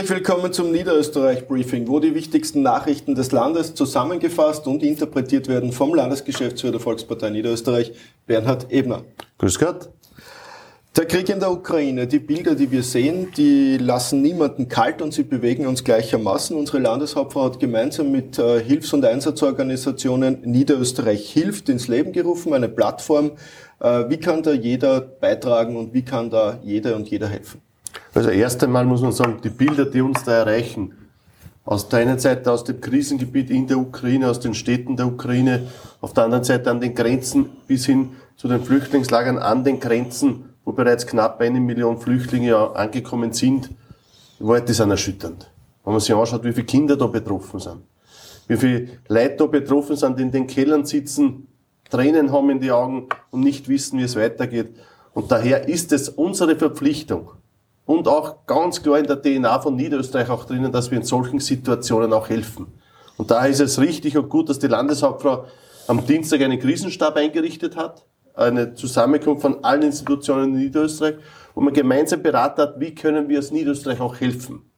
Herzlich willkommen zum Niederösterreich Briefing, wo die wichtigsten Nachrichten des Landes zusammengefasst und interpretiert werden vom Landesgeschäftsführer der Volkspartei Niederösterreich, Bernhard Ebner. Grüß Gott. Der Krieg in der Ukraine, die Bilder, die wir sehen, die lassen niemanden kalt und sie bewegen uns gleichermaßen. Unsere Landeshauptfrau hat gemeinsam mit äh, Hilfs- und Einsatzorganisationen Niederösterreich hilft ins Leben gerufen, eine Plattform. Äh, wie kann da jeder beitragen und wie kann da jeder und jeder helfen? Also erst einmal muss man sagen, die Bilder, die uns da erreichen, aus der einen Seite aus dem Krisengebiet in der Ukraine, aus den Städten der Ukraine, auf der anderen Seite an den Grenzen bis hin zu den Flüchtlingslagern an den Grenzen, wo bereits knapp eine Million Flüchtlinge angekommen sind, die sind erschütternd. Wenn man sich anschaut, wie viele Kinder da betroffen sind, wie viele Leute da betroffen sind, die in den Kellern sitzen, Tränen haben in die Augen und nicht wissen, wie es weitergeht. Und daher ist es unsere Verpflichtung und auch ganz klar in der DNA von Niederösterreich auch drinnen, dass wir in solchen Situationen auch helfen. Und daher ist es richtig und gut, dass die Landeshauptfrau am Dienstag einen Krisenstab eingerichtet hat, eine Zusammenkunft von allen Institutionen in Niederösterreich, wo man gemeinsam beraten hat, wie können wir aus Niederösterreich auch helfen.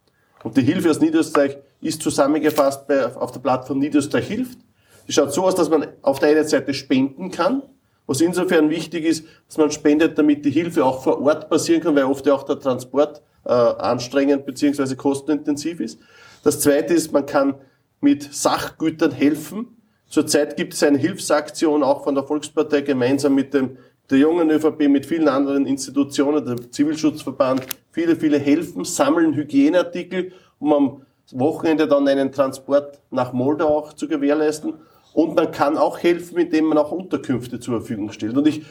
Und die Hilfe aus Niederösterreich ist zusammengefasst bei, auf der Plattform Niederösterreich hilft. Die schaut so aus, dass man auf der einen Seite spenden kann, was insofern wichtig ist, dass man spendet, damit die Hilfe auch vor Ort passieren kann, weil oft ja auch der Transport äh, anstrengend bzw. kostenintensiv ist. Das Zweite ist, man kann mit Sachgütern helfen. Zurzeit gibt es eine Hilfsaktion auch von der Volkspartei gemeinsam mit dem der jungen ÖVP, mit vielen anderen Institutionen, der Zivilschutzverband, viele, viele helfen, sammeln Hygieneartikel, um am Wochenende dann einen Transport nach Moldau auch zu gewährleisten. Und man kann auch helfen, indem man auch Unterkünfte zur Verfügung stellt. Und ich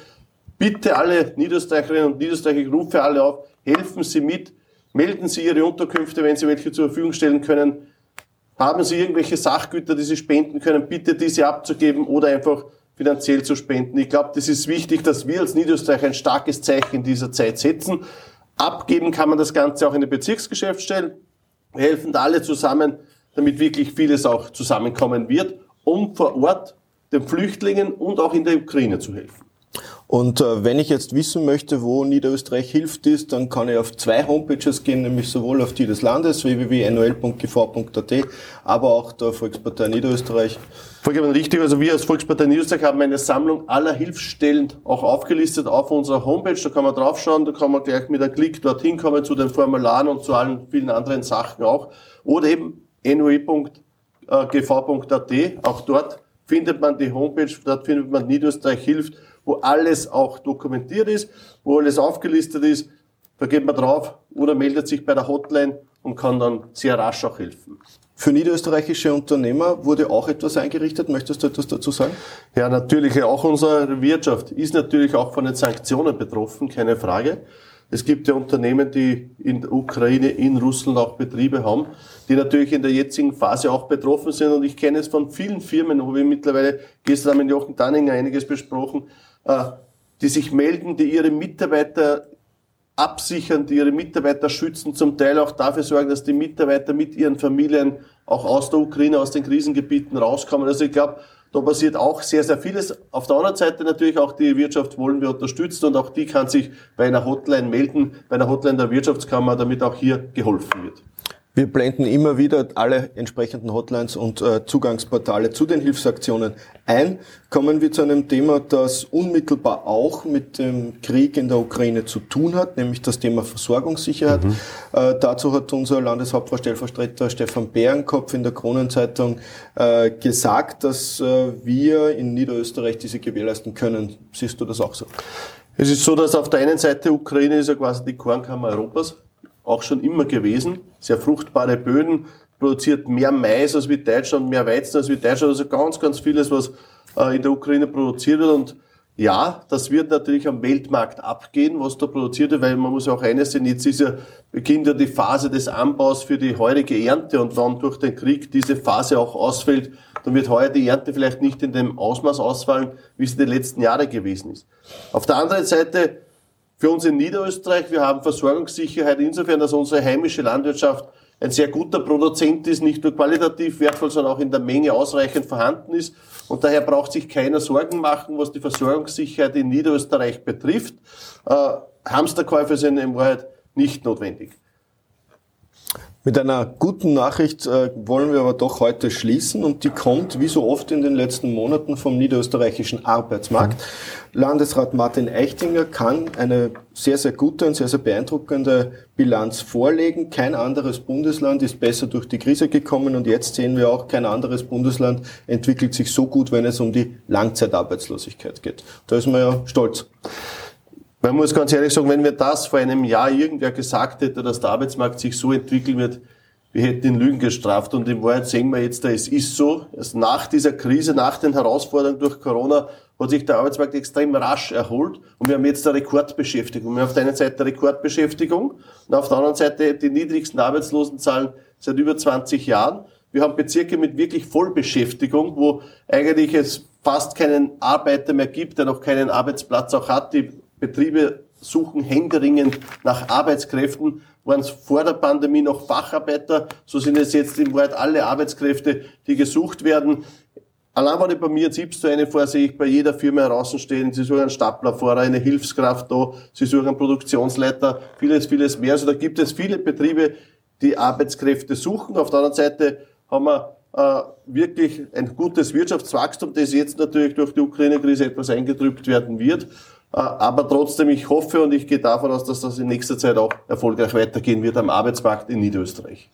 bitte alle Niederösterreicherinnen und Niederösterreicher, ich rufe alle auf, helfen Sie mit, melden Sie Ihre Unterkünfte, wenn Sie welche zur Verfügung stellen können. Haben Sie irgendwelche Sachgüter, die Sie spenden können, bitte diese abzugeben oder einfach finanziell zu spenden. Ich glaube, das ist wichtig, dass wir als Niederösterreich ein starkes Zeichen in dieser Zeit setzen. Abgeben kann man das Ganze auch in den Bezirksgeschäftsstellen. Wir helfen alle zusammen, damit wirklich vieles auch zusammenkommen wird um vor Ort den Flüchtlingen und auch in der Ukraine zu helfen. Und äh, wenn ich jetzt wissen möchte, wo Niederösterreich hilft ist, dann kann ich auf zwei Homepages gehen, nämlich sowohl auf die des Landes, www.nol.gv.at, aber auch der Volkspartei Niederösterreich. Vollkommen richtig. Also wir als Volkspartei Niederösterreich haben eine Sammlung aller Hilfsstellen auch aufgelistet auf unserer Homepage. Da kann man draufschauen, da kann man gleich mit einem Klick dorthin kommen zu den Formularen und zu allen vielen anderen Sachen auch. Oder eben noe.gv.at gv.at. Auch dort findet man die Homepage, dort findet man Niederösterreich hilft, wo alles auch dokumentiert ist, wo alles aufgelistet ist. Da geht man drauf oder meldet sich bei der Hotline und kann dann sehr rasch auch helfen. Für niederösterreichische Unternehmer wurde auch etwas eingerichtet. Möchtest du etwas dazu sagen? Ja, natürlich. Auch unsere Wirtschaft ist natürlich auch von den Sanktionen betroffen, keine Frage. Es gibt ja Unternehmen, die in der Ukraine, in Russland auch Betriebe haben, die natürlich in der jetzigen Phase auch betroffen sind. Und ich kenne es von vielen Firmen, wo wir mittlerweile, gestern haben wir mit Jochen Danninger einiges besprochen, äh, die sich melden, die ihre Mitarbeiter absichern, die ihre Mitarbeiter schützen, zum Teil auch dafür sorgen, dass die Mitarbeiter mit ihren Familien auch aus der Ukraine, aus den Krisengebieten rauskommen. Also ich glaube, da passiert auch sehr, sehr vieles. Auf der anderen Seite natürlich auch die Wirtschaft wollen wir unterstützen und auch die kann sich bei einer Hotline melden, bei einer Hotline der Wirtschaftskammer, damit auch hier geholfen wird. Wir blenden immer wieder alle entsprechenden Hotlines und äh, Zugangsportale zu den Hilfsaktionen ein. Kommen wir zu einem Thema, das unmittelbar auch mit dem Krieg in der Ukraine zu tun hat, nämlich das Thema Versorgungssicherheit. Mhm. Äh, dazu hat unser Landeshauptvorstellvertreter Stefan Bärenkopf in der Kronenzeitung äh, gesagt, dass äh, wir in Niederösterreich diese gewährleisten können. Siehst du das auch so? Es ist so, dass auf der einen Seite Ukraine ist ja quasi die Kornkammer Europas auch schon immer gewesen. Sehr fruchtbare Böden, produziert mehr Mais als wie Deutschland, mehr Weizen als wie Deutschland, also ganz, ganz vieles, was äh, in der Ukraine produziert wird und ja, das wird natürlich am Weltmarkt abgehen, was da produziert wird, weil man muss auch eines sehen, jetzt ist ja, beginnt ja die Phase des Anbaus für die heurige Ernte und wenn durch den Krieg diese Phase auch ausfällt, dann wird heuer die Ernte vielleicht nicht in dem Ausmaß ausfallen, wie sie die letzten Jahre gewesen ist. Auf der anderen Seite für uns in Niederösterreich, wir haben Versorgungssicherheit insofern, dass unsere heimische Landwirtschaft ein sehr guter Produzent ist, nicht nur qualitativ wertvoll, sondern auch in der Menge ausreichend vorhanden ist. Und daher braucht sich keiner Sorgen machen, was die Versorgungssicherheit in Niederösterreich betrifft. Äh, Hamsterkäufe sind in Wahrheit nicht notwendig. Mit einer guten Nachricht äh, wollen wir aber doch heute schließen und die kommt, wie so oft in den letzten Monaten, vom niederösterreichischen Arbeitsmarkt. Landesrat Martin Eichtinger kann eine sehr, sehr gute und sehr, sehr beeindruckende Bilanz vorlegen. Kein anderes Bundesland ist besser durch die Krise gekommen und jetzt sehen wir auch, kein anderes Bundesland entwickelt sich so gut, wenn es um die Langzeitarbeitslosigkeit geht. Da ist man ja stolz. Man muss ganz ehrlich sagen, wenn mir das vor einem Jahr irgendwer gesagt hätte, dass der Arbeitsmarkt sich so entwickeln wird, wir hätten ihn Lügen gestraft. Und in Wahrheit sehen wir jetzt, es ist so, dass nach dieser Krise, nach den Herausforderungen durch Corona, hat sich der Arbeitsmarkt extrem rasch erholt. Und wir haben jetzt eine Rekordbeschäftigung. Wir haben auf der einen Seite eine Rekordbeschäftigung und auf der anderen Seite die niedrigsten Arbeitslosenzahlen seit über 20 Jahren. Wir haben Bezirke mit wirklich Vollbeschäftigung, wo eigentlich es fast keinen Arbeiter mehr gibt, der noch keinen Arbeitsplatz auch hat. Die Betriebe suchen händeringend nach Arbeitskräften, waren es vor der Pandemie noch Facharbeiter, so sind es jetzt im Wort alle Arbeitskräfte, die gesucht werden. Allein wenn ich bei mir jetzt eine vor, sehe ich bei jeder Firma draußen stehen, sie suchen einen Staplerfahrer, eine Hilfskraft da, sie suchen einen Produktionsleiter, vieles, vieles mehr. Also da gibt es viele Betriebe, die Arbeitskräfte suchen. Auf der anderen Seite haben wir äh, wirklich ein gutes Wirtschaftswachstum, das jetzt natürlich durch die Ukraine-Krise etwas eingetrübt werden wird. Äh, aber trotzdem, ich hoffe und ich gehe davon aus, dass das in nächster Zeit auch erfolgreich weitergehen wird am Arbeitsmarkt in Niederösterreich.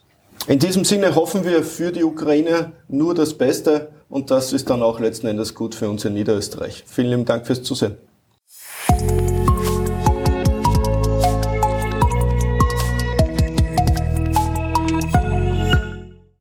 In diesem Sinne hoffen wir für die Ukraine nur das Beste und das ist dann auch letzten Endes gut für uns in Niederösterreich. Vielen lieben Dank fürs Zusehen.